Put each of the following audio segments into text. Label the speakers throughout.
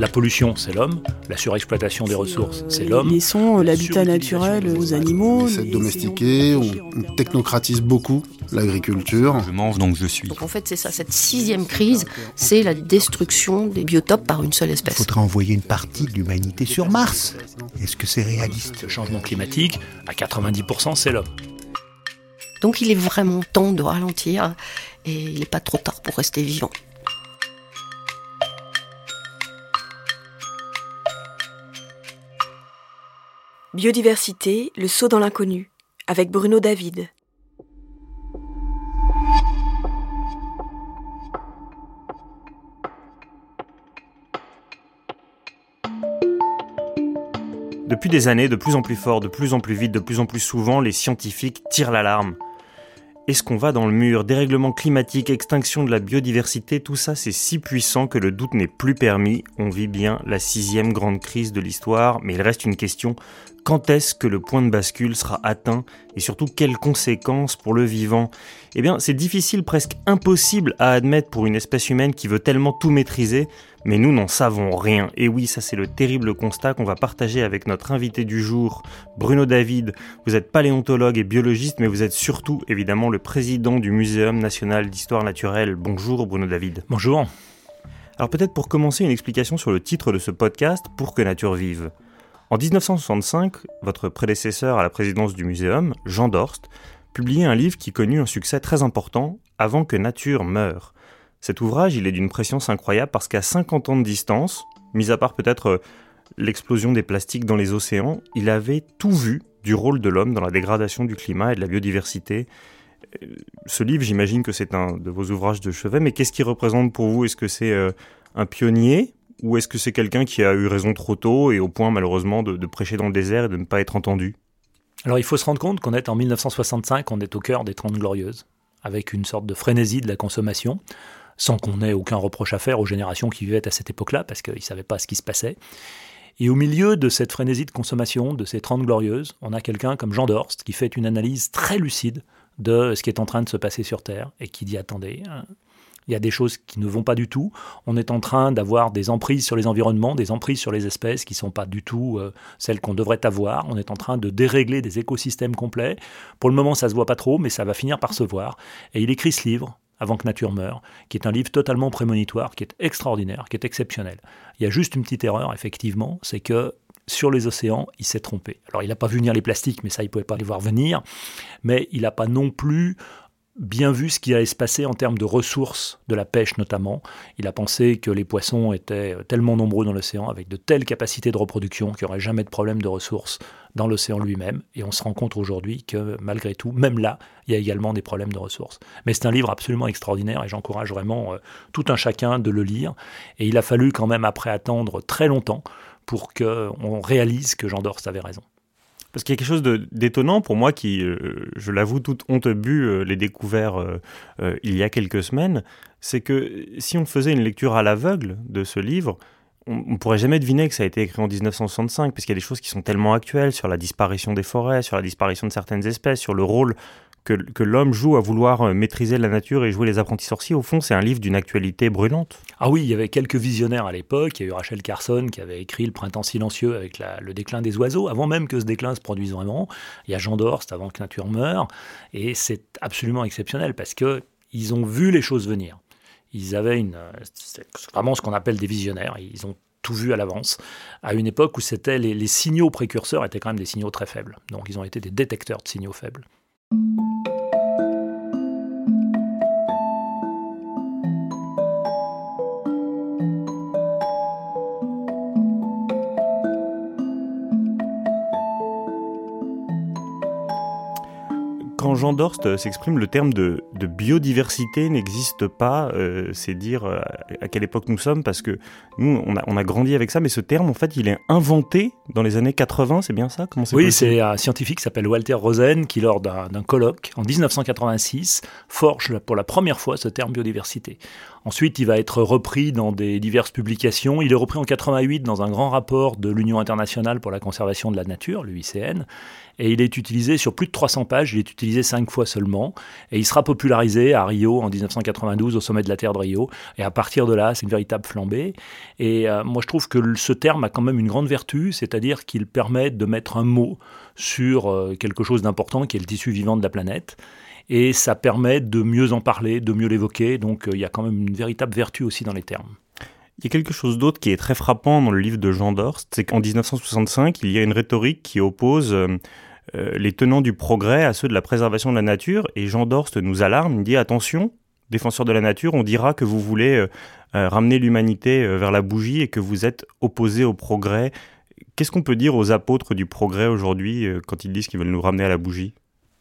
Speaker 1: La pollution, c'est l'homme. La surexploitation des ressources, c'est l'homme.
Speaker 2: Laissons euh, l'habitat naturel aux animaux.
Speaker 3: On essaie de
Speaker 2: les-
Speaker 3: domestiquer, on, technocratise beaucoup l'agriculture.
Speaker 4: Je mange donc je suis.
Speaker 5: Donc en fait, c'est ça, cette sixième crise, c'est la destruction des biotopes par une seule
Speaker 6: Il
Speaker 5: espèce.
Speaker 6: faudra envoyer une partie de l'humanité sur Mars. Est-ce que c'est réaliste?
Speaker 1: Le changement climatique, à 90%, c'est l'homme.
Speaker 5: Donc il est vraiment temps de ralentir et il n'est pas trop tard pour rester vivant.
Speaker 7: Biodiversité, le saut dans l'inconnu, avec Bruno David.
Speaker 8: Depuis des années, de plus en plus fort, de plus en plus vite, de plus en plus souvent, les scientifiques tirent l'alarme. Est-ce qu'on va dans le mur Dérèglement climatique, extinction de la biodiversité, tout ça c'est si puissant que le doute n'est plus permis. On vit bien la sixième grande crise de l'histoire, mais il reste une question. Quand est-ce que le point de bascule sera atteint et surtout quelles conséquences pour le vivant? Eh bien c'est difficile, presque impossible à admettre pour une espèce humaine qui veut tellement tout maîtriser, mais nous n'en savons rien. Et oui, ça c'est le terrible constat qu'on va partager avec notre invité du jour, Bruno David. Vous êtes paléontologue et biologiste, mais vous êtes surtout évidemment le président du Muséum national d'histoire naturelle. Bonjour Bruno David.
Speaker 1: Bonjour.
Speaker 8: Alors peut-être pour commencer une explication sur le titre de ce podcast, Pour que nature vive. En 1965, votre prédécesseur à la présidence du muséum, Jean Dorst, publiait un livre qui connut un succès très important, Avant que nature meure. Cet ouvrage, il est d'une préscience incroyable parce qu'à 50 ans de distance, mis à part peut-être euh, l'explosion des plastiques dans les océans, il avait tout vu du rôle de l'homme dans la dégradation du climat et de la biodiversité. Euh, Ce livre, j'imagine que c'est un de vos ouvrages de chevet, mais qu'est-ce qu'il représente pour vous? Est-ce que c'est euh, un pionnier? Ou est-ce que c'est quelqu'un qui a eu raison trop tôt et au point malheureusement de, prêcher dans le désert et de ne pas être entendu?
Speaker 1: Alors il faut se rendre compte qu'on est en 1965, on est au cœur des Trente Glorieuses, avec une sorte de frénésie de la consommation, sans qu'on ait aucun reproche à faire aux générations qui vivaient à cette époque-là, parce qu'ils ne savaient pas ce qui se passait. Et au milieu de cette frénésie de consommation, de ces Trente Glorieuses, on a quelqu'un comme Jean Dorst qui fait une analyse très lucide de ce qui est en train de se passer sur Terre et qui dit attendez, hein, il y a des choses qui ne vont pas du tout. On est en train d'avoir des emprises sur les environnements, des emprises sur les espèces qui ne sont pas du tout euh, celles qu'on devrait avoir. On est en train de dérégler des écosystèmes complets. Pour le moment, ça se voit pas trop, mais ça va finir par se voir. Et il écrit ce livre, Avant que nature meure, qui est un livre totalement prémonitoire, qui est extraordinaire, qui est exceptionnel. Il y a juste une petite erreur, effectivement, c'est que sur les océans, il s'est trompé. Alors, il n'a pas vu venir les plastiques, mais ça, il ne pouvait pas les voir venir. Mais il n'a pas non plus bien vu ce qui allait se passer en termes de ressources, de la pêche notamment. Il a pensé que les poissons étaient tellement nombreux dans l'océan, avec de telles capacités de reproduction, qu'il n'y aurait jamais de problème de ressources dans l'océan lui-même. Et on se rend compte aujourd'hui que malgré tout, même là, il y a également des problèmes de ressources. Mais c'est un livre absolument extraordinaire et j'encourage vraiment euh, tout un chacun de le lire. Et il a fallu quand même après attendre très longtemps pour qu'on réalise que Jean Dorst avait raison.
Speaker 8: Parce qu'il y a quelque chose d'étonnant pour moi qui, euh, je l'avoue, toute honte bu, euh, les découvert euh, euh, il y a quelques semaines, c'est que si on faisait une lecture à l'aveugle de ce livre, on ne pourrait jamais deviner que ça a été écrit en 1965, parce qu'il y a des choses qui sont tellement actuelles sur la disparition des forêts, sur la disparition de certaines espèces, sur le rôle que, l'homme joue à vouloir euh, maîtriser la nature et jouer les apprentis sorciers. Au fond, c'est un livre d'une actualité brûlante.
Speaker 1: Ah oui, il y avait quelques visionnaires à l'époque. Il y a eu Rachel Carson qui avait écrit Le Printemps silencieux avec le déclin des oiseaux, avant même que ce déclin se produise vraiment. Il y a Jean Dorst avant que nature meure. Et c'est absolument exceptionnel parce que ils ont vu les choses venir. Ils avaient une, vraiment ce qu'on appelle des visionnaires. Ils ont tout vu à l'avance, à une époque où c'était les, les signaux précurseurs étaient quand même des signaux très faibles. Donc ils ont été des détecteurs de signaux faibles. Thank you.
Speaker 8: Quand Jean Dorst s'exprime, le terme de, biodiversité n'existe pas. Euh, c'est dire euh, à quelle époque nous sommes, parce que nous, on a, on a, grandi avec ça, mais ce terme, en fait, il est inventé dans les années 80, c'est bien ça?
Speaker 1: Comment Oui, c'est un scientifique qui s'appelle Walter Rosen qui, lors d'un colloque en 1986, forge pour la première fois ce terme biodiversité. Ensuite, il va être repris dans des diverses publications. Il est repris en 88 dans un grand rapport de l'Union internationale pour la conservation de la nature, l'UICN et il est utilisé sur plus de 300 pages, il est utilisé cinq fois seulement, et il sera popularisé à Rio en 1992 au sommet de la Terre de Rio, et à partir de là, c'est une véritable flambée. Et euh, moi, je trouve que ce terme a quand même une grande vertu, c'est-à-dire qu'il permet de mettre un mot sur euh, quelque chose d'important qui est le tissu vivant de la planète et ça permet de mieux en parler, de mieux l'évoquer. Donc euh, il y a quand même une véritable vertu aussi dans les termes.
Speaker 8: Il y a quelque chose d'autre qui est très frappant dans le livre de Jean Dorst, c'est qu'en 1965, il y a une rhétorique qui oppose les tenants du progrès à ceux de la préservation de la nature. Et Jean Dorst nous alarme, il dit attention, défenseurs de la nature, on dira que vous voulez euh, euh, ramener l'humanité vers la bougie et que vous êtes opposé au progrès. Qu'est-ce qu'on peut dire aux apôtres du progrès aujourd'hui quand ils disent qu'ils veulent nous ramener à la bougie?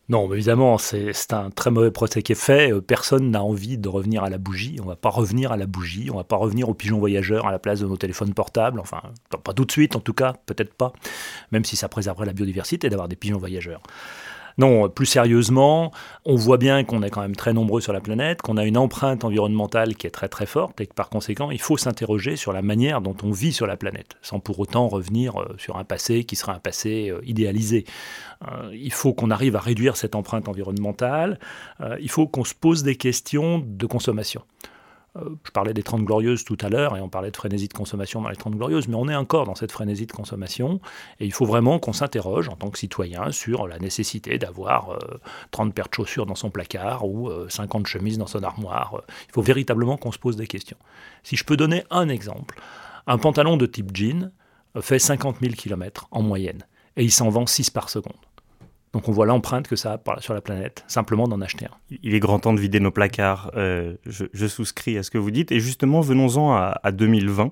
Speaker 1: Non, évidemment, c'est un très mauvais procès qui est fait. Euh, personne n'a envie de revenir à la bougie. On va pas revenir à la bougie. On va pas revenir aux pigeons voyageurs à la place de nos téléphones portables. Enfin, pas tout de suite, en tout cas, peut-être pas. Même si ça préserverait la biodiversité d'avoir des pigeons voyageurs. Non, plus sérieusement, on voit bien qu'on est quand même très nombreux sur la planète, qu'on a une empreinte environnementale qui est très très forte et que par conséquent, il faut s'interroger sur la manière dont on vit sur la planète, sans pour autant revenir euh, sur un passé qui sera un passé euh, idéalisé. Euh, il faut qu'on arrive à réduire cette empreinte environnementale, il faut qu'on se pose des questions de consommation. Euh, je parlais des 30 glorieuses tout à l'heure et on parlait de frénésie de consommation dans les 30 glorieuses, mais on est encore dans cette frénésie de consommation et il faut vraiment qu'on s'interroge en tant que citoyen sur la nécessité d'avoir 30 euh, paires de chaussures dans son placard ou 50 euh, chemises dans son armoire. Il faut véritablement qu'on se pose des questions. Si je peux donner un exemple, un pantalon de type jean fait 50 000 km en moyenne et il s'en vend 6 par seconde. Donc on voit l'empreinte que ça a sur la planète, simplement d'en acheter un.
Speaker 8: Il est grand temps de vider nos placards, euh, je, souscris à ce que vous dites. Et justement, venons-en à, 2020.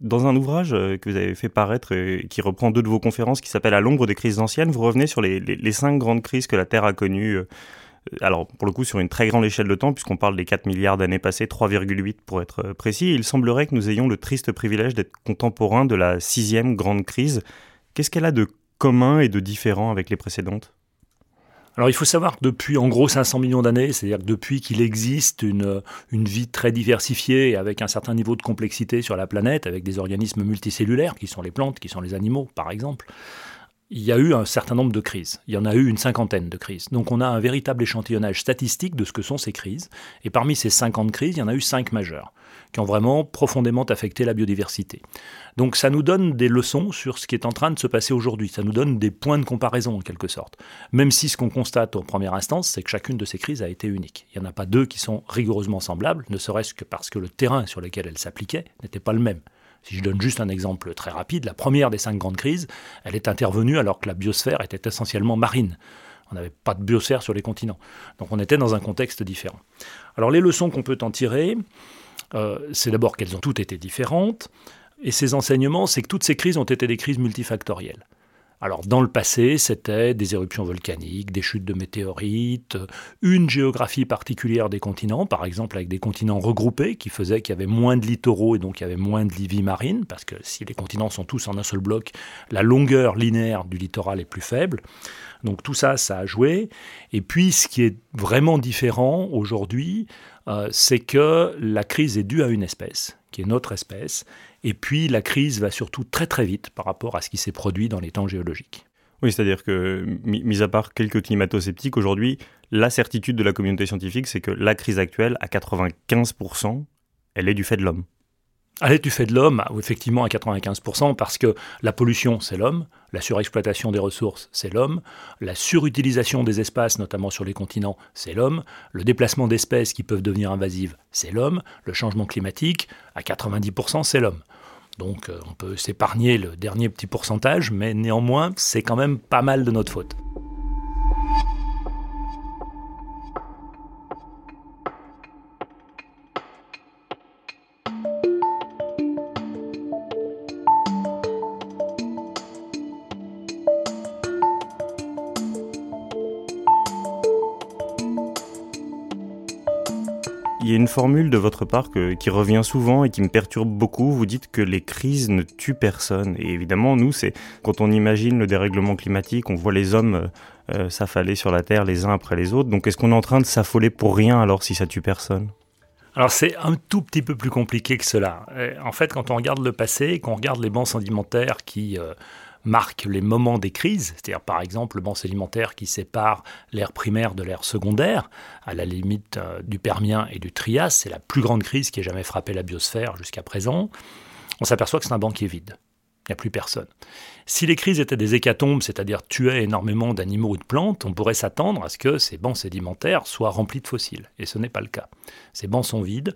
Speaker 8: Dans un ouvrage euh, que vous avez fait paraître, et qui reprend deux de vos conférences, qui s'appelle À l'ombre des crises anciennes, vous revenez sur les, cinq grandes crises que la Terre a connues. Euh, alors, pour le coup, sur une très grande échelle de temps, puisqu'on parle des 4 milliards d'années passées, 3,8 pour être précis, il semblerait que nous ayons le triste privilège d'être contemporains de la sixième grande crise. Qu'est-ce qu'elle a de commun et de différent avec les précédentes?
Speaker 1: Alors il faut savoir que depuis en gros 500 millions d'années, c'est-à-dire depuis qu'il existe une, une vie très diversifiée avec un certain niveau de complexité sur la planète, avec des organismes multicellulaires qui sont les plantes, qui sont les animaux par exemple, il y a eu un certain nombre de crises. Il y en a eu une cinquantaine de crises. Donc on a un véritable échantillonnage statistique de ce que sont ces crises. Et parmi ces 50 crises, il y en a eu 5 majeures qui ont vraiment profondément affecté la biodiversité. Donc ça nous donne des leçons sur ce qui est en train de se passer aujourd'hui, ça nous donne des points de comparaison en quelque sorte. Même si ce qu'on constate en première instance, c'est que chacune de ces crises a été unique. Il n'y en a pas deux qui sont rigoureusement semblables, ne serait-ce que parce que le terrain sur lequel elles s'appliquaient n'était pas le même. Si je donne juste un exemple très rapide, la première des cinq grandes crises, elle est intervenue alors que la biosphère était essentiellement marine. On n'avait pas de biosphère sur les continents. Donc on était dans un contexte différent. Alors les leçons qu'on peut en tirer, euh, c'est d'abord qu'elles ont toutes été différentes, et ces enseignements, c'est que toutes ces crises ont été des crises multifactorielles. Alors dans le passé, c'était des éruptions volcaniques, des chutes de météorites, une géographie particulière des continents, par exemple avec des continents regroupés qui faisaient qu'il y avait moins de littoraux et donc il y avait moins de vie marine, parce que si les continents sont tous en un seul bloc, la longueur linéaire du littoral est plus faible. Donc tout ça, ça a joué. Et puis ce qui est vraiment différent aujourd'hui, euh, c'est que la crise est due à une espèce, qui est notre espèce, et puis la crise va surtout très très vite par rapport à ce qui s'est produit dans les temps géologiques.
Speaker 8: Oui, c'est-à-dire que, mis à part quelques climato-sceptiques, aujourd'hui, la certitude de la communauté scientifique, c'est que la crise actuelle, à 95%, elle est du fait de l'homme.
Speaker 1: Elle est du fait de l'homme, effectivement à 95%, parce que la pollution, c'est l'homme, la surexploitation des ressources, c'est l'homme, la surutilisation des espaces, notamment sur les continents, c'est l'homme, le déplacement d'espèces qui peuvent devenir invasives, c'est l'homme, le changement climatique, à 90%, c'est l'homme. Donc euh, on peut s'épargner le dernier petit pourcentage, mais néanmoins, c'est quand même pas mal de notre faute.
Speaker 8: Y a une formule de votre part qui revient souvent et qui me perturbe beaucoup. Vous dites que les crises ne tuent personne. Et évidemment, nous, c'est quand on imagine le dérèglement climatique, on voit les hommes euh, s'affaler sur la Terre les uns après les autres. Donc est-ce qu'on est en train de s'affoler pour rien alors si ça tue personne?
Speaker 1: Alors c'est un tout petit peu plus compliqué que cela. Euh, en fait, quand on regarde le passé, qu'on regarde les bancs sédimentaires qui euh, marquent les moments des crises, c'est-à-dire par exemple le banc sédimentaire qui sépare l'ère primaire de l'ère secondaire, à la limite du Permien et du Trias, c'est la plus grande crise qui ait jamais frappé la biosphère jusqu'à présent, on s'aperçoit que c'est un banc qui est vide. Il n'y a plus personne. Si les crises étaient des hécatombes, c'est-à-dire tuaient énormément d'animaux ou de plantes, on pourrait s'attendre à ce que ces bancs sédimentaires soient remplis de fossiles. Et ce n'est pas le cas. Ces bancs sont vides.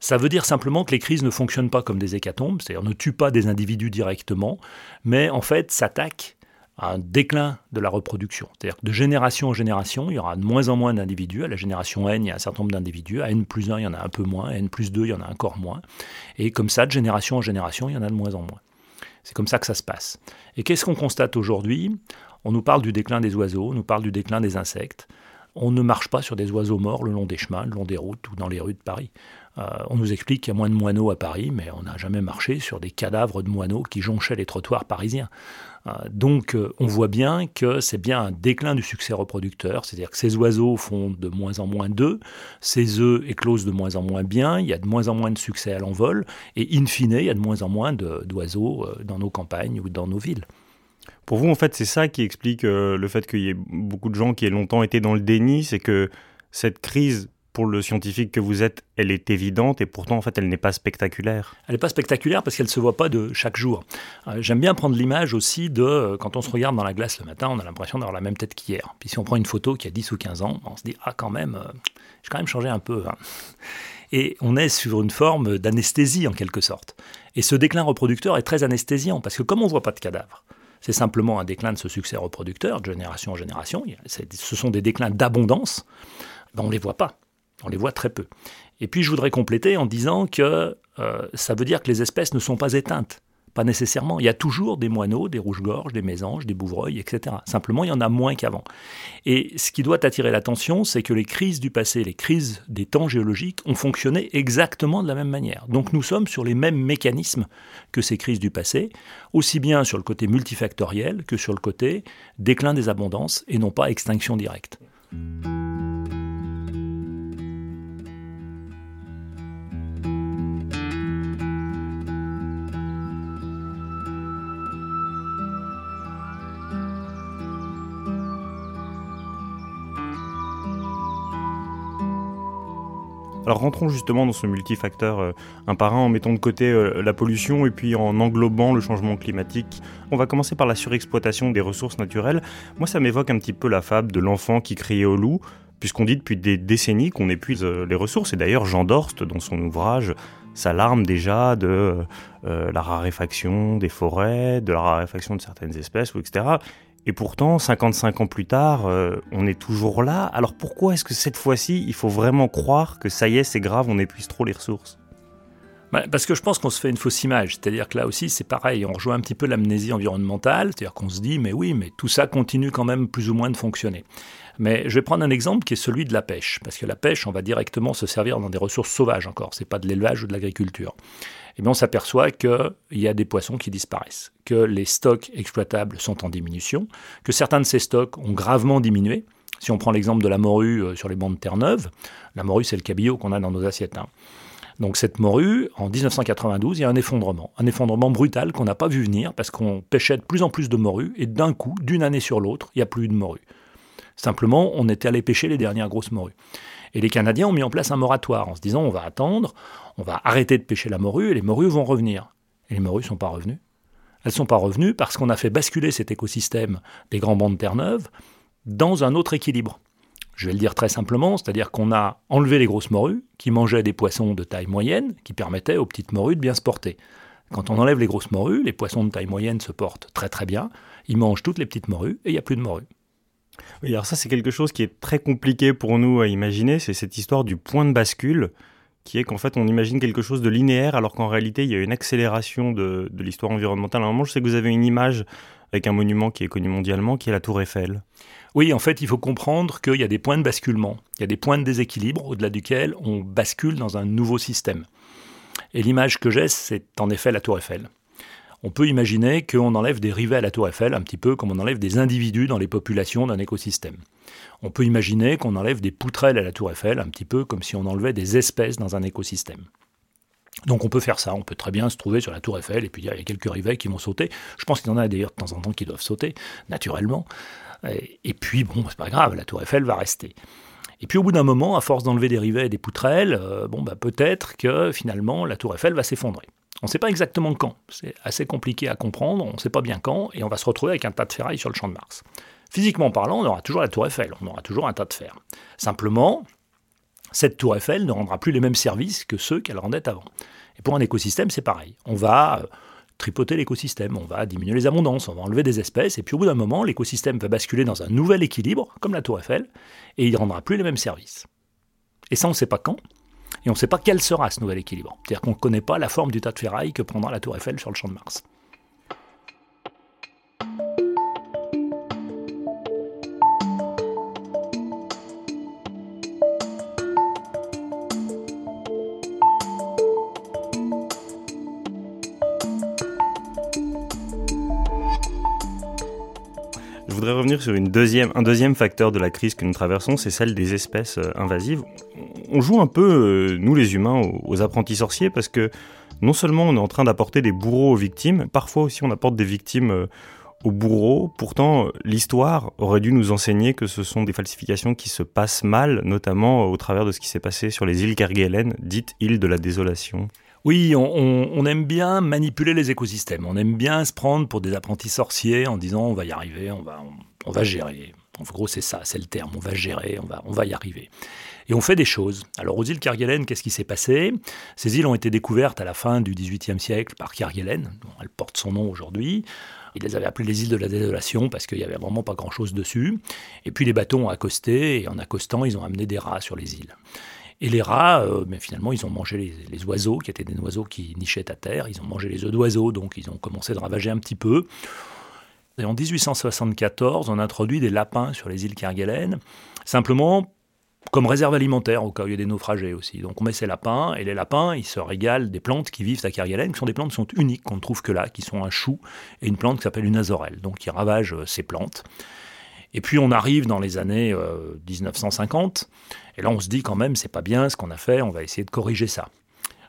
Speaker 1: Ça veut dire simplement que les crises ne fonctionnent pas comme des hécatombes, c'est-à-dire ne tuent pas des individus directement, mais en fait s'attaquent à un déclin de la reproduction. C'est-à-dire que de génération en génération, il y aura de moins en moins d'individus. À la génération N, il y a un certain nombre d'individus. À N plus 1, il y en a un peu moins. À N plus 2, il y en a encore moins. Et comme ça, de génération en génération, il y en a de moins en moins. C'est comme ça que ça se passe. Et qu'est-ce qu'on constate aujourd'hui? On nous parle du déclin des oiseaux, on nous parle du déclin des insectes. On ne marche pas sur des oiseaux morts le long des chemins, le long des routes ou dans les rues de Paris. Euh, on nous explique qu'il y a moins de moineaux à Paris, mais on n'a jamais marché sur des cadavres de moineaux qui jonchaient les trottoirs parisiens. Euh, donc euh, on voit bien que c'est bien un déclin du succès reproducteur, c'est-à-dire que ces oiseaux font de moins en moins d'œufs, ces œufs éclosent de moins en moins bien, il y a de moins en moins de succès à l'envol, et in fine, il y a de moins en moins d'oiseaux dans nos campagnes ou dans nos villes.
Speaker 8: Pour vous, en fait, c'est ça qui explique le fait qu'il y ait beaucoup de gens qui aient longtemps été dans le déni, c'est que cette crise pour le scientifique que vous êtes, elle est évidente et pourtant en fait elle n'est pas spectaculaire.
Speaker 1: Elle n'est pas spectaculaire parce qu'elle ne se voit pas de chaque jour. Euh, j'aime bien prendre l'image aussi de euh, quand on se regarde dans la glace le matin, on a l'impression d'avoir la même tête qu'hier. Puis si on prend une photo qui a 10 ou 15 ans, on se dit ah quand même, euh, j'ai quand même changé un peu. Hein. Et on est sur une forme d'anesthésie en quelque sorte. Et ce déclin reproducteur est très anesthésiant parce que comme on ne voit pas de cadavres, c'est simplement un déclin de ce succès reproducteur de génération en génération. Ce sont des déclins d'abondance. Ben on ne les voit pas. On les voit très peu. Et puis je voudrais compléter en disant que euh, ça veut dire que les espèces ne sont pas éteintes. Pas nécessairement. Il y a toujours des moineaux, des rouges-gorges, des mésanges, des bouvreuils, etc. Simplement, il y en a moins qu'avant. Et ce qui doit attirer l'attention, c'est que les crises du passé, les crises des temps géologiques ont fonctionné exactement de la même manière. Donc nous sommes sur les mêmes mécanismes que ces crises du passé, aussi bien sur le côté multifactoriel que sur le côté déclin des abondances et non pas extinction directe.
Speaker 8: Alors rentrons justement dans ce multifacteur euh, un par un en mettant de côté euh, la pollution et puis en englobant le changement climatique. On va commencer par la surexploitation des ressources naturelles. Moi ça m'évoque un petit peu la fable de l'enfant qui criait au loup puisqu'on dit depuis des décennies qu'on épuise euh, les ressources. Et d'ailleurs, Jean Dorst, dans son ouvrage, s'alarme déjà de la raréfaction des forêts, de la raréfaction de certaines espèces, etc. Et pourtant, 55 ans plus tard, euh, on est toujours là. Alors pourquoi est-ce que cette fois-ci, il faut vraiment croire que ça y est, c'est grave, on épuise trop les ressources?
Speaker 1: Bah, parce que je pense qu'on se fait une fausse image. C'est-à-dire que là aussi, c'est pareil, on rejoint un petit peu l'amnésie environnementale. C'est-à-dire qu'on se dit, mais oui, mais tout ça continue quand même plus ou moins de fonctionner. Mais je vais prendre un exemple qui est celui de la pêche. Parce que la pêche, on va directement se servir dans des ressources sauvages encore. C'est pas de l'élevage ou de l'agriculture. Et bien on s'aperçoit qu'il y a des poissons qui disparaissent, que les stocks exploitables sont en diminution, que certains de ces stocks ont gravement diminué. Si on prend l'exemple de la morue euh, sur les bancs de Terre-Neuve, la morue c'est le cabillaud qu'on a dans nos assiettes. Hein. Donc cette morue, en 1992, il y a un effondrement, un effondrement brutal qu'on n'a pas vu venir parce qu'on pêchait de plus en plus de morue et d'un coup, d'une année sur l'autre, il n'y a plus de morue. Simplement, on était allé pêcher les dernières grosses morues. Et les Canadiens ont mis en place un moratoire en se disant on va attendre, on va arrêter de pêcher la morue et les morues vont revenir. Et les morues ne sont pas revenues. Elles ne sont pas revenues parce qu'on a fait basculer cet écosystème des grands bancs de terre neuve dans un autre équilibre. Je vais le dire très simplement, c'est-à-dire qu'on a enlevé les grosses morues qui mangeaient des poissons de taille moyenne qui permettaient aux petites morues de bien se porter. Quand on enlève les grosses morues, les poissons de taille moyenne se portent très très bien, ils mangent toutes les petites morues et il n'y a plus de morues.
Speaker 8: Oui, alors ça c'est quelque chose qui est très compliqué pour nous à imaginer, c'est cette histoire du point de bascule qui est qu'en fait on imagine quelque chose de linéaire alors qu'en réalité il y a une accélération de, l'histoire environnementale. À un moment, je sais que vous avez une image avec un monument qui est connu mondialement, qui est la Tour Eiffel.
Speaker 1: Oui, en fait, il faut comprendre qu'il y a des points de basculement, il y a des points de déséquilibre au-delà duquel on bascule dans un nouveau système. Et l'image que j'ai, c'est en effet la Tour Eiffel. On peut imaginer qu'on enlève des rivets à la Tour Eiffel, un petit peu comme on enlève des individus dans les populations d'un écosystème. On peut imaginer qu'on enlève des poutrelles à la Tour Eiffel, un petit peu comme si on enlevait des espèces dans un écosystème. Donc on peut faire ça, on peut très bien se trouver sur la tour Eiffel et puis il y a quelques rivets qui vont sauter. Je pense qu'il y en a d'ailleurs de temps en temps qui doivent sauter, naturellement. Et, puis bon, c'est pas grave, la tour Eiffel va rester. Et puis au bout d'un moment, à force d'enlever des rivets et des poutrelles, euh, bon bah peut-être que finalement la tour Eiffel va s'effondrer. On ne sait pas exactement quand, c'est assez compliqué à comprendre, on ne sait pas bien quand, et on va se retrouver avec un tas de ferraille sur le champ de Mars. Physiquement parlant, on aura toujours la tour Eiffel, on aura toujours un tas de fer. Simplement, cette tour Eiffel ne rendra plus les mêmes services que ceux qu'elle rendait avant. Et pour un écosystème, c'est pareil. On va euh, tripoter l'écosystème, on va diminuer les abondances, on va enlever des espèces, et puis au bout d'un moment, l'écosystème va basculer dans un nouvel équilibre, comme la tour Eiffel, et il ne rendra plus les mêmes services. Et ça, on ne sait pas quand, et on ne sait pas quel sera ce nouvel équilibre. C'est-à-dire qu'on ne connaît pas la forme du tas de ferraille que prendra la tour Eiffel sur le champ de Mars.
Speaker 8: voudrais revenir sur une deuxième, un deuxième facteur de la crise que nous traversons, c'est celle des espèces euh, invasives. On joue un peu, euh, nous les humains, aux apprentis sorciers parce que non seulement on est en train d'apporter des bourreaux aux victimes, parfois aussi on apporte des victimes euh, aux bourreaux. Pourtant, l'histoire aurait dû nous enseigner que ce sont des falsifications qui se passent mal, notamment au travers de ce qui s'est passé sur les îles Kerguelen, dites îles de la désolation.
Speaker 1: Oui, on, aime bien manipuler les écosystèmes. On aime bien se prendre pour des apprentis sorciers en disant on va y arriver, on va, on, va gérer. En gros, c'est ça, c'est le terme. On va gérer, on va, on va y arriver. Et on fait des choses. Alors, aux îles Kerguelen, qu'est-ce qui s'est passé? Ces îles ont été découvertes à la fin du XVIIIe siècle par Kerguelen, dont elle porte son nom aujourd'hui. Il les avait appelées les îles de la désolation parce qu'il n'y avait vraiment pas grand-chose dessus. Et puis les bateaux ont accosté, et en accostant, ils ont amené des rats sur les îles. Et les rats, euh, mais finalement, ils ont mangé les, oiseaux, qui étaient des oiseaux qui nichaient à terre. Ils ont mangé les œufs d'oiseaux, donc ils ont commencé de ravager un petit peu. Et en 1874, on introduit des lapins sur les îles Kerguelen, simplement comme réserve alimentaire au cas où il y a des naufragés aussi. Donc on met ces lapins, et les lapins, ils se régalent des plantes qui vivent à Kerguelen, qui sont des plantes qui sont uniques, qu'on ne trouve que là, qui sont un chou et une plante qui s'appelle une azorelle, donc qui ravagent euh, ces plantes. Et puis on arrive dans les années 1950, euh, et là on se dit quand même, c'est pas bien ce qu'on a fait, on va essayer de corriger ça.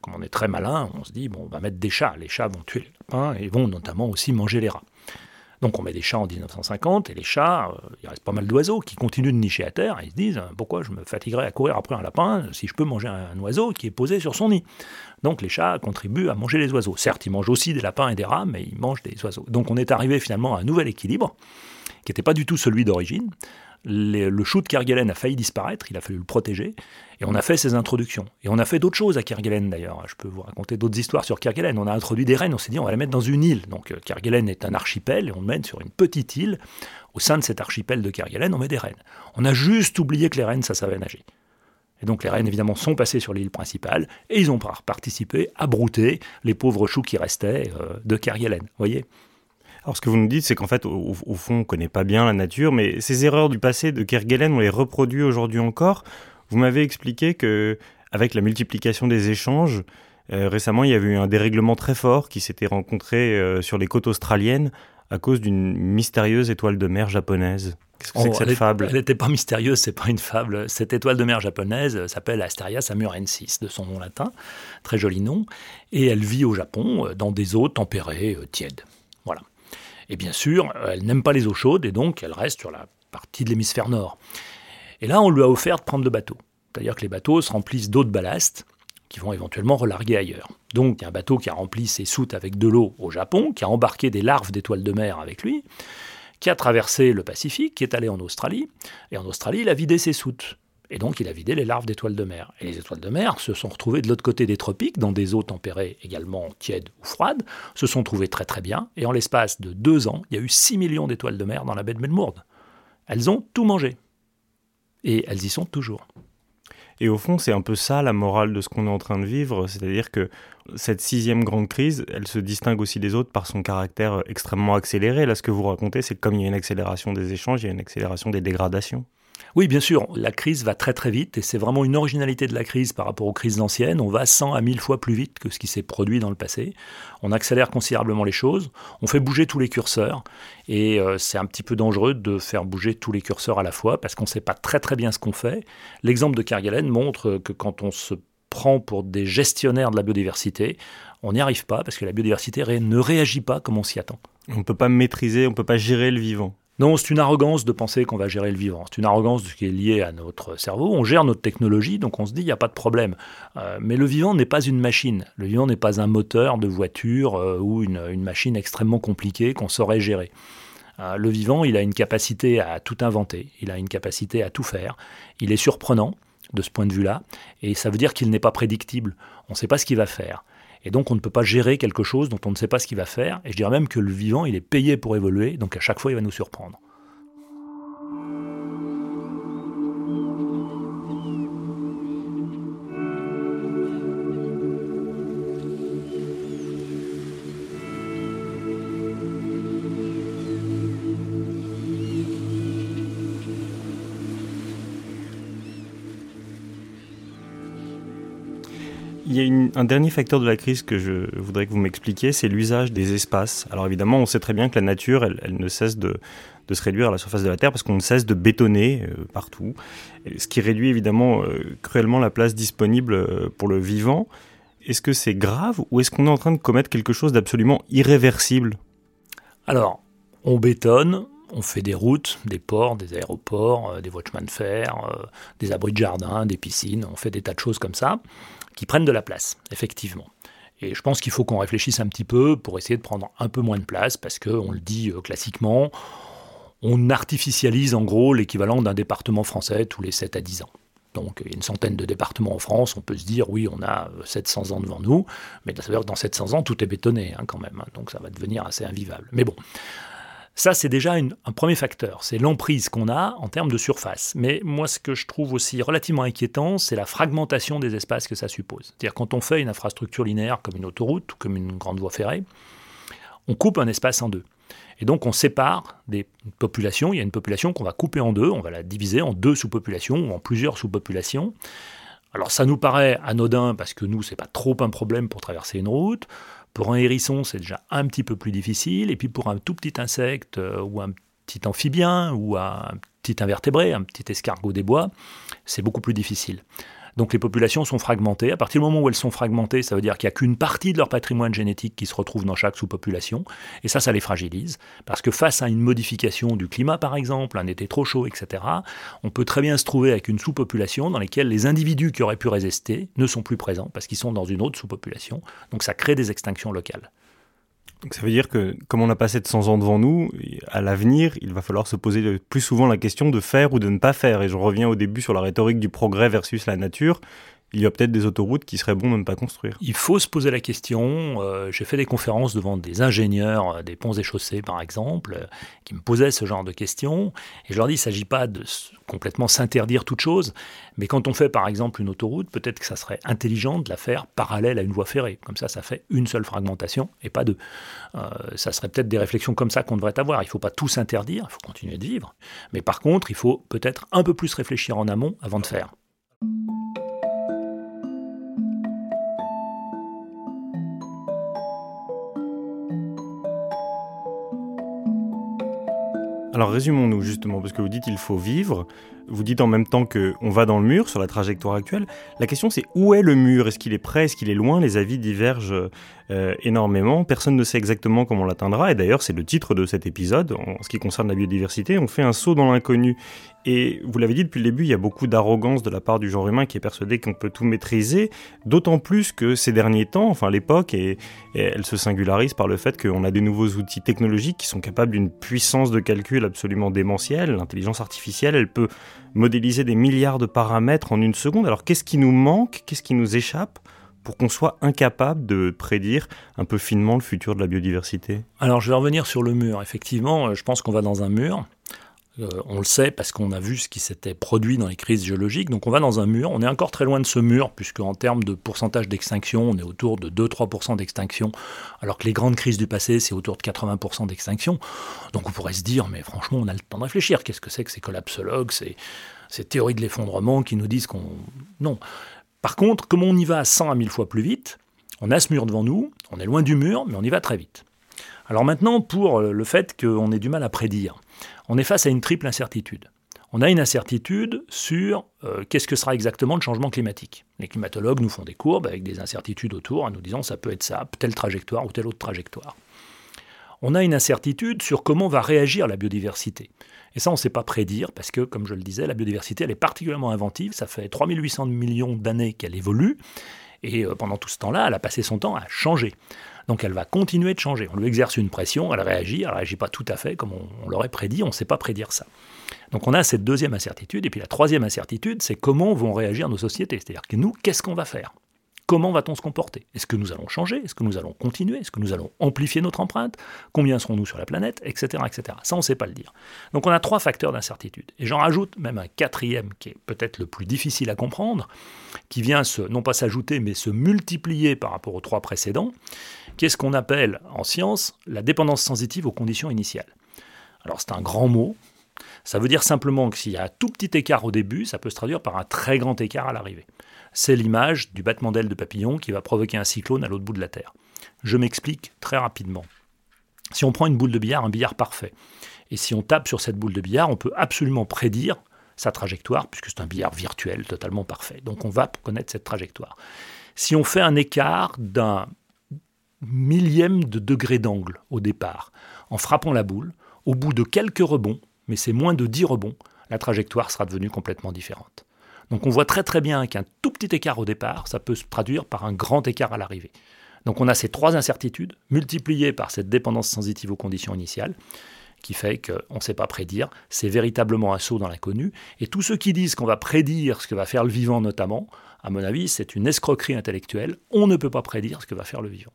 Speaker 1: Comme on est très malin, on se dit, bon, on va mettre des chats. Les chats vont tuer les lapins et vont notamment aussi manger les rats. Donc on met des chats en 1950 et les chats, euh, il reste pas mal d'oiseaux qui continuent de nicher à terre et ils se disent pourquoi je me fatiguerais à courir après un lapin si je peux manger un oiseau qui est posé sur son nid? Donc les chats contribuent à manger les oiseaux. Certes, ils mangent aussi des lapins et des rats, mais ils mangent des oiseaux. Donc on est arrivé finalement à un nouvel équilibre qui n'était pas du tout celui d'origine. Le chou de Kerguelen a failli disparaître, il a fallu le protéger, et on a fait ces introductions. Et on a fait d'autres choses à Kerguelen d'ailleurs. Je peux vous raconter d'autres histoires sur Kerguelen. On a introduit des rennes, on s'est dit on va les mettre dans une île. Donc euh, Kerguelen est un archipel, et on le met sur une petite île. Au sein de cet archipel de Kerguelen, on met des rennes. On a juste oublié que les rennes, ça savait nager. Et donc les rennes, évidemment, sont passées sur l'île principale, et ils ont participé à brouter les pauvres choux qui restaient euh, de Kerguelen. voyez
Speaker 8: alors ce que vous nous dites, c'est qu'en fait, au, fond, on ne connaît pas bien la nature, mais ces erreurs du passé de Kerguelen, on les reproduit aujourd'hui encore. Vous m'avez expliqué que avec la multiplication des échanges, euh, récemment, il y avait eu un dérèglement très fort qui s'était rencontré euh, sur les côtes australiennes à cause d'une mystérieuse étoile de mer japonaise. Qu'est-ce que c'est que oh, cette fable?
Speaker 1: Elle n'était pas mystérieuse, c'est pas une fable. Cette étoile de mer japonaise s'appelle Asteria samurensis, de son nom latin, très joli nom, et elle vit au Japon euh, dans des eaux tempérées, tièdes. Voilà. Et bien sûr, elle n'aime pas les eaux chaudes et donc elle reste sur la partie de l'hémisphère nord. Et là, on lui a offert de prendre le bateau. C'est-à-dire que les bateaux se remplissent d'eau de ballast qui vont éventuellement relarguer ailleurs. Donc il y a un bateau qui a rempli ses soutes avec de l'eau au Japon, qui a embarqué des larves d'étoiles de mer avec lui, qui a traversé le Pacifique, qui est allé en Australie, et en Australie, il a vidé ses soutes. Et donc il a vidé les larves d'étoiles de mer. Et les étoiles de mer se sont retrouvées de l'autre côté des tropiques, dans des eaux tempérées également tièdes ou froides, se sont trouvées très très bien. Et en l'espace de deux ans, il y a eu 6 millions d'étoiles de mer dans la baie de Melbourne. Elles ont tout mangé. Et elles y sont toujours.
Speaker 8: Et au fond, c'est un peu ça la morale de ce qu'on est en train de vivre, c'est-à-dire que cette sixième grande crise, elle se distingue aussi des autres par son caractère extrêmement accéléré. Là, ce que vous racontez, c'est comme il y a une accélération des échanges, il y a une accélération des dégradations.
Speaker 1: Oui, bien sûr, la crise va très très vite et c'est vraiment une originalité de la crise par rapport aux crises anciennes. On va 100 à 1000 fois plus vite que ce qui s'est produit dans le passé. On accélère considérablement les choses, on fait bouger tous les curseurs et euh, c'est un petit peu dangereux de faire bouger tous les curseurs à la fois parce qu'on ne sait pas très très bien ce qu'on fait. L'exemple de Kerguelen montre que quand on se prend pour des gestionnaires de la biodiversité, on n'y arrive pas parce que la biodiversité ne réagit pas comme on s'y attend.
Speaker 8: On ne peut pas maîtriser, on ne peut pas gérer le vivant.
Speaker 1: Non, c'est une arrogance de penser qu'on va gérer le vivant. C'est une arrogance qui est liée à notre cerveau. On gère notre technologie, donc on se dit, il n'y a pas de problème. Euh, mais le vivant n'est pas une machine. Le vivant n'est pas un moteur de voiture euh, ou une, machine extrêmement compliquée qu'on saurait gérer. Euh, le vivant, il a une capacité à tout inventer, il a une capacité à tout faire. Il est surprenant de ce point de vue-là, et ça veut dire qu'il n'est pas prédictible. On ne sait pas ce qu'il va faire. Et donc on ne peut pas gérer quelque chose dont on ne sait pas ce qu'il va faire. Et je dirais même que le vivant, il est payé pour évoluer, donc à chaque fois, il va nous surprendre.
Speaker 8: Il y a un dernier facteur de la crise que je voudrais que vous m'expliquiez, c'est l'usage des espaces. Alors évidemment, on sait très bien que la nature, elle, ne cesse de, se réduire à la surface de la Terre parce qu'on ne cesse de bétonner euh, partout, ce qui réduit évidemment euh, cruellement la place disponible euh, pour le vivant. Est-ce que c'est grave ou est-ce qu'on est en train de commettre quelque chose d'absolument irréversible?
Speaker 1: Alors, on bétonne, on fait des routes, des ports, des aéroports, des voies de chemin de fer, des abris de jardin, des piscines, on fait des tas de choses comme ça qui prennent de la place, effectivement. Et je pense qu'il faut qu'on réfléchisse un petit peu pour essayer de prendre un peu moins de place, parce qu'on le dit euh, classiquement, on artificialise en gros l'équivalent d'un département français tous les 7 à 10 ans. Donc il y a une centaine de départements en France, on peut se dire oui, on a 700 ans devant nous, mais ça veut dire que dans 700 ans, tout est bétonné hein, quand même, hein. donc ça va devenir assez invivable. Mais bon, ça, c'est déjà un premier facteur, c'est l'emprise qu'on a en termes de surface. Mais moi, ce que je trouve aussi relativement inquiétant, c'est la fragmentation des espaces que ça suppose. C'est-à-dire quand on fait une infrastructure linéaire comme une autoroute ou comme une grande voie ferrée, on coupe un espace en deux. Et donc on sépare des populations. Il y a une population qu'on va couper en deux, on va la diviser en deux sous-populations ou en plusieurs sous-populations. Alors ça nous paraît anodin parce que nous, c'est pas trop un problème pour traverser une route. Pour un hérisson, c'est déjà un petit peu plus difficile. Et puis pour un tout petit insecte euh, ou un petit amphibien ou un petit invertébré, un petit escargot des bois, c'est beaucoup plus difficile. Donc les populations sont fragmentées. À partir du moment où elles sont fragmentées, ça veut dire qu'il n'y a qu'une partie de leur patrimoine génétique qui se retrouve dans chaque sous-population. Et ça, ça les fragilise. Parce que face à une modification du climat, par exemple, un été trop chaud, etc., on peut très bien se trouver avec une sous-population dans laquelle les individus qui auraient pu résister ne sont plus présents parce qu'ils sont dans une autre sous-population. Donc ça crée des extinctions locales.
Speaker 8: Donc ça veut dire que comme on n'a pas 700 ans devant nous, à l'avenir, il va falloir se poser plus souvent la question de faire ou de ne pas faire. Et je reviens au début sur la rhétorique du progrès versus la nature il y a peut-être des autoroutes qui seraient bon de ne pas construire.
Speaker 1: Il faut se poser la question. Euh, j'ai fait des conférences devant des ingénieurs euh, des ponts et chaussées, par exemple, euh, qui me posaient ce genre de questions. Et je leur dis, il ne s'agit pas de complètement s'interdire toute chose, mais quand on fait, par exemple, une autoroute, peut-être que ça serait intelligent de la faire parallèle à une voie ferrée. Comme ça, ça fait une seule fragmentation et pas deux. ça serait peut-être des réflexions comme ça qu'on devrait avoir. Il ne faut pas tout s'interdire, il faut continuer de vivre. Mais par contre, il faut peut-être un peu plus réfléchir en amont avant de faire.
Speaker 8: Alors résumons-nous justement, parce que vous dites il faut vivre, vous dites en même temps qu'on va dans le mur sur la trajectoire actuelle. La question c'est où est le mur? Est-ce qu'il est près Est-ce qu'il est loin? Les avis divergent euh, énormément. Personne ne sait exactement comment on l'atteindra. Et d'ailleurs, c'est le titre de cet épisode. En ce qui concerne la biodiversité, on fait un saut dans l'inconnu. Et vous l'avez dit depuis le début, il y a beaucoup d'arrogance de la part du genre humain qui est persuadé qu'on peut tout maîtriser. D'autant plus que ces derniers temps, enfin l'époque, et, elle se singularise par le fait qu'on a des nouveaux outils technologiques qui sont capables d'une puissance de calcul absolument démentielle. L'intelligence artificielle, elle peut modéliser des milliards de paramètres en une seconde. Alors qu'est-ce qui nous manque? Qu'est-ce qui nous échappe pour qu'on soit incapable de prédire un peu finement le futur de la biodiversité?
Speaker 1: Alors je vais revenir sur le mur. Effectivement, euh, je pense qu'on va dans un mur. Euh, on le sait parce qu'on a vu ce qui s'était produit dans les crises géologiques. Donc on va dans un mur. On est encore très loin de ce mur, puisque en termes de pourcentage d'extinction, on est autour de 2-3% d'extinction, alors que les grandes crises du passé, c'est autour de 80% d'extinction. Donc on pourrait se dire, mais franchement, on a le temps de réfléchir. Qu'est-ce que c'est que ces collapsologues, ces, théories de l'effondrement qui nous disent qu'on... Non. Par contre, comme on y va à 100 à 1000 fois plus vite, on a ce mur devant nous, on est loin du mur, mais on y va très vite. Alors maintenant, pour le fait qu'on ait du mal à prédire on est face à une triple incertitude. On a une incertitude sur euh, qu'est-ce que sera exactement le changement climatique. Les climatologues nous font des courbes avec des incertitudes autour en nous disant ça peut être ça, telle trajectoire ou telle autre trajectoire. On a une incertitude sur comment va réagir la biodiversité. Et ça, on ne sait pas prédire parce que, comme je le disais, la biodiversité, elle est particulièrement inventive. Ça fait 3800 millions d'années qu'elle évolue. Et euh, pendant tout ce temps-là, elle a passé son temps à changer. Donc elle va continuer de changer. On lui exerce une pression, elle réagit, elle ne réagit pas tout à fait comme on, l'aurait prédit, on ne sait pas prédire ça. Donc on a cette deuxième incertitude, et puis la troisième incertitude, c'est comment vont réagir nos sociétés. C'est-à-dire que nous, qu'est-ce qu'on va faire? Comment va-t-on se comporter? Est-ce que nous allons changer? Est-ce que nous allons continuer? Est-ce que nous allons amplifier notre empreinte? Combien serons-nous sur la planète? Etc. etc. Ça, on ne sait pas le dire. Donc on a trois facteurs d'incertitude. Et j'en rajoute même un quatrième qui est peut-être le plus difficile à comprendre, qui vient non pas s'ajouter, mais se multiplier par rapport aux trois précédents, Qu'est-ce qu'on appelle en science la dépendance sensitive aux conditions initiales. Alors c'est un grand mot. Ça veut dire simplement que s'il y a un tout petit écart au début, ça peut se traduire par un très grand écart à l'arrivée. C'est l'image du battement d'aile de papillon qui va provoquer un cyclone à l'autre bout de la Terre. Je m'explique très rapidement. Si on prend une boule de billard, un billard parfait, et si on tape sur cette boule de billard, on peut absolument prédire sa trajectoire, puisque c'est un billard virtuel totalement parfait. Donc on va connaître cette trajectoire. Si on fait un écart d'un millième de degré d'angle au départ. En frappant la boule, au bout de quelques rebonds, mais c'est moins de 10 rebonds, la trajectoire sera devenue complètement différente. Donc on voit très très bien qu'un tout petit écart au départ, ça peut se traduire par un grand écart à l'arrivée. Donc on a ces trois incertitudes multipliées par cette dépendance sensitive aux conditions initiales qui fait qu'on ne sait pas prédire, c'est véritablement un saut dans l'inconnu. Et tous ceux qui disent qu'on va prédire ce que va faire le vivant notamment, à mon avis, c'est une escroquerie intellectuelle. On ne peut pas prédire ce que va faire le vivant.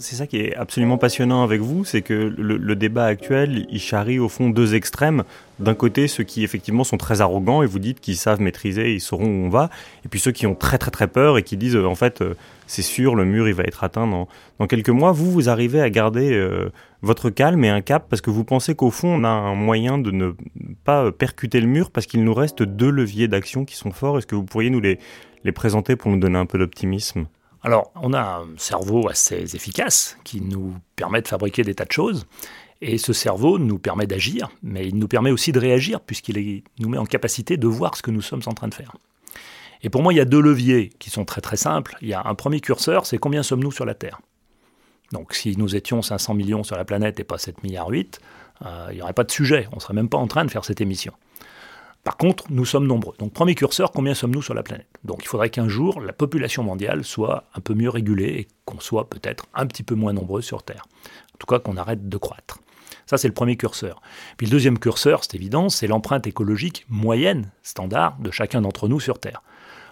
Speaker 8: C'est ça qui est absolument passionnant avec vous, c'est que le, débat actuel, il charrie au fond deux extrêmes. D'un côté, ceux qui effectivement sont très arrogants et vous dites qu'ils savent maîtriser, ils sauront où on va, et puis ceux qui ont très très très peur et qui disent euh, en fait euh, c'est sûr, le mur il va être atteint dans, quelques mois. Vous, vous arrivez à garder euh, votre calme et un cap parce que vous pensez qu'au fond on a un moyen de ne pas percuter le mur parce qu'il nous reste deux leviers d'action qui sont forts. Est-ce que vous pourriez nous les présenter pour nous donner un peu d'optimisme?
Speaker 1: Alors, on a un cerveau assez efficace qui nous permet de fabriquer des tas de choses. Et ce cerveau nous permet d'agir, mais il nous permet aussi de réagir, puisqu'il nous met en capacité de voir ce que nous sommes en train de faire. Et pour moi, il y a deux leviers qui sont très très simples. Il y a un premier curseur, c'est combien sommes-nous sur la Terre? Donc si nous étions 500 millions sur la planète et pas 7 milliards 8, euh, il n'y aurait pas de sujet, on ne serait même pas en train de faire cette émission. Par contre, nous sommes nombreux. Donc premier curseur, combien sommes-nous sur la planète? Donc il faudrait qu'un jour, la population mondiale soit un peu mieux régulée et qu'on soit peut-être un petit peu moins nombreux sur Terre. En tout cas, qu'on arrête de croître. Ça, c'est le premier curseur. Puis le deuxième curseur, c'est évident, c'est l'empreinte écologique moyenne, standard, de chacun d'entre nous sur Terre.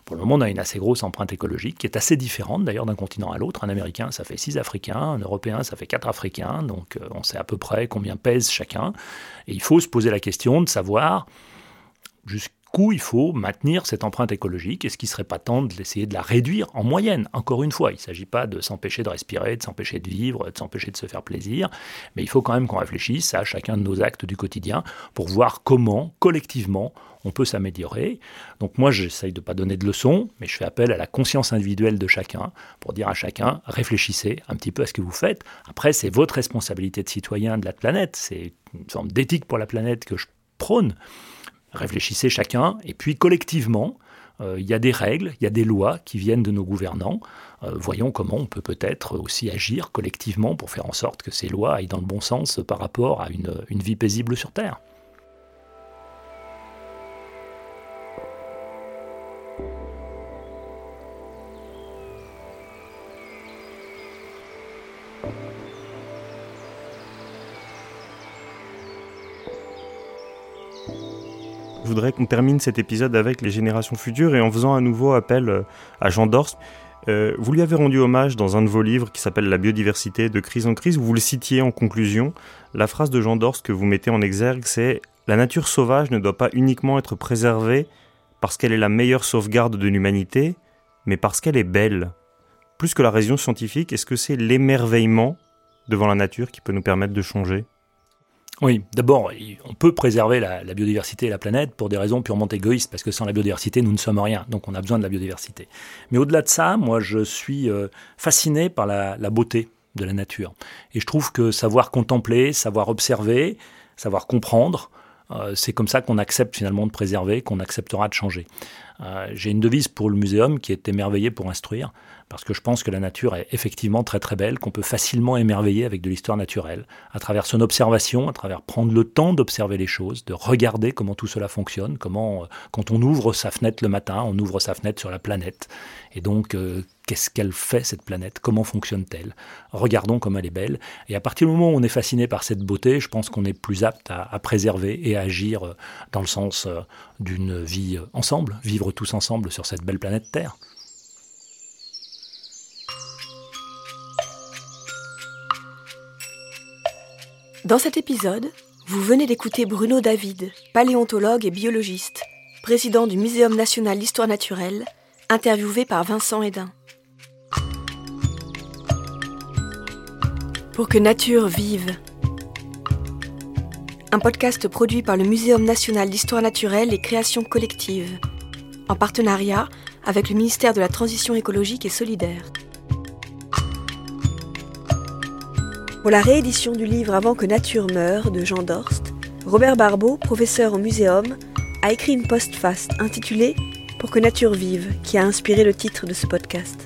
Speaker 1: Pour le moment, on a une assez grosse empreinte écologique, qui est assez différente d'ailleurs d'un continent à l'autre. Un Américain, ça fait 6 Africains, un Européen, ça fait 4 Africains, donc euh, on sait à peu près combien pèse chacun. Et il faut se poser la question de savoir jusqu'où il faut maintenir cette empreinte écologique Est-ce qu'il ne serait pas temps d'essayer de la réduire en moyenne Encore une fois, il ne s'agit pas de s'empêcher de respirer, de s'empêcher de vivre, de s'empêcher de se faire plaisir, mais il faut quand même qu'on réfléchisse à chacun de nos actes du quotidien pour voir comment, collectivement, on peut s'améliorer. Donc moi, j'essaye de ne pas donner de leçons, mais je fais appel à la conscience individuelle de chacun pour dire à chacun, réfléchissez un petit peu à ce que vous faites. Après, c'est votre responsabilité de citoyen de la planète, c'est une forme d'éthique pour la planète que je prône. Réfléchissez chacun, et puis collectivement, euh, il y a des règles, il y a des lois qui viennent de nos gouvernants. Euh, voyons comment on peut peut-être aussi agir collectivement pour faire en sorte que ces lois aillent dans le bon sens par rapport à une vie paisible sur Terre.
Speaker 8: Voudrais qu'on termine cet épisode avec les générations futures et en faisant un nouveau appel euh, à Jean Dorst. Euh, vous lui avez rendu hommage dans un de vos livres qui s'appelle La biodiversité de crise en crise, où vous le citiez en conclusion. La phrase de Jean Dorst que vous mettez en exergue, c'est La nature sauvage ne doit pas uniquement être préservée parce qu'elle est la meilleure sauvegarde de l'humanité, mais parce qu'elle est belle. Plus que la raison scientifique, est-ce que c'est l'émerveillement devant la nature qui peut nous permettre de changer?
Speaker 1: Oui, d'abord, on peut préserver la, biodiversité et la planète pour des raisons purement égoïstes, parce que sans la biodiversité, nous ne sommes rien. Donc on a besoin de la biodiversité. Mais au-delà de ça, moi, je suis euh, fasciné par la, beauté de la nature. Et je trouve que savoir contempler, savoir observer, savoir comprendre, euh, c'est comme ça qu'on accepte finalement de préserver, qu'on acceptera de changer. Euh, j'ai une devise pour le muséum qui est émerveillé pour instruire parce que je pense que la nature est effectivement très très belle, qu'on peut facilement émerveiller avec de l'histoire naturelle, à travers son observation, à travers prendre le temps d'observer les choses, de regarder comment tout cela fonctionne, comment euh, quand on ouvre sa fenêtre le matin, on ouvre sa fenêtre sur la planète, et donc euh, qu'est-ce qu'elle fait cette planète, comment fonctionne-t-elle, regardons comme elle est belle, et à partir du moment où on est fasciné par cette beauté, je pense qu'on est plus apte à, préserver et à agir euh, dans le sens d'une vie ensemble, vivre tous ensemble sur cette belle planète Terre.
Speaker 7: Dans cet épisode, vous venez d'écouter Bruno David, paléontologue et biologiste, président du Muséum national d'histoire naturelle, interviewé par Vincent Hédin. Pour que nature vive. Un podcast produit par le Muséum national d'histoire naturelle et création collective, en partenariat avec le ministère de la Transition écologique et solidaire. Pour la réédition du livre Avant que nature meure de Jean Dorst, Robert Barbeau, professeur au muséum, a écrit une postface intitulée Pour que nature vive, qui a inspiré le titre de ce podcast.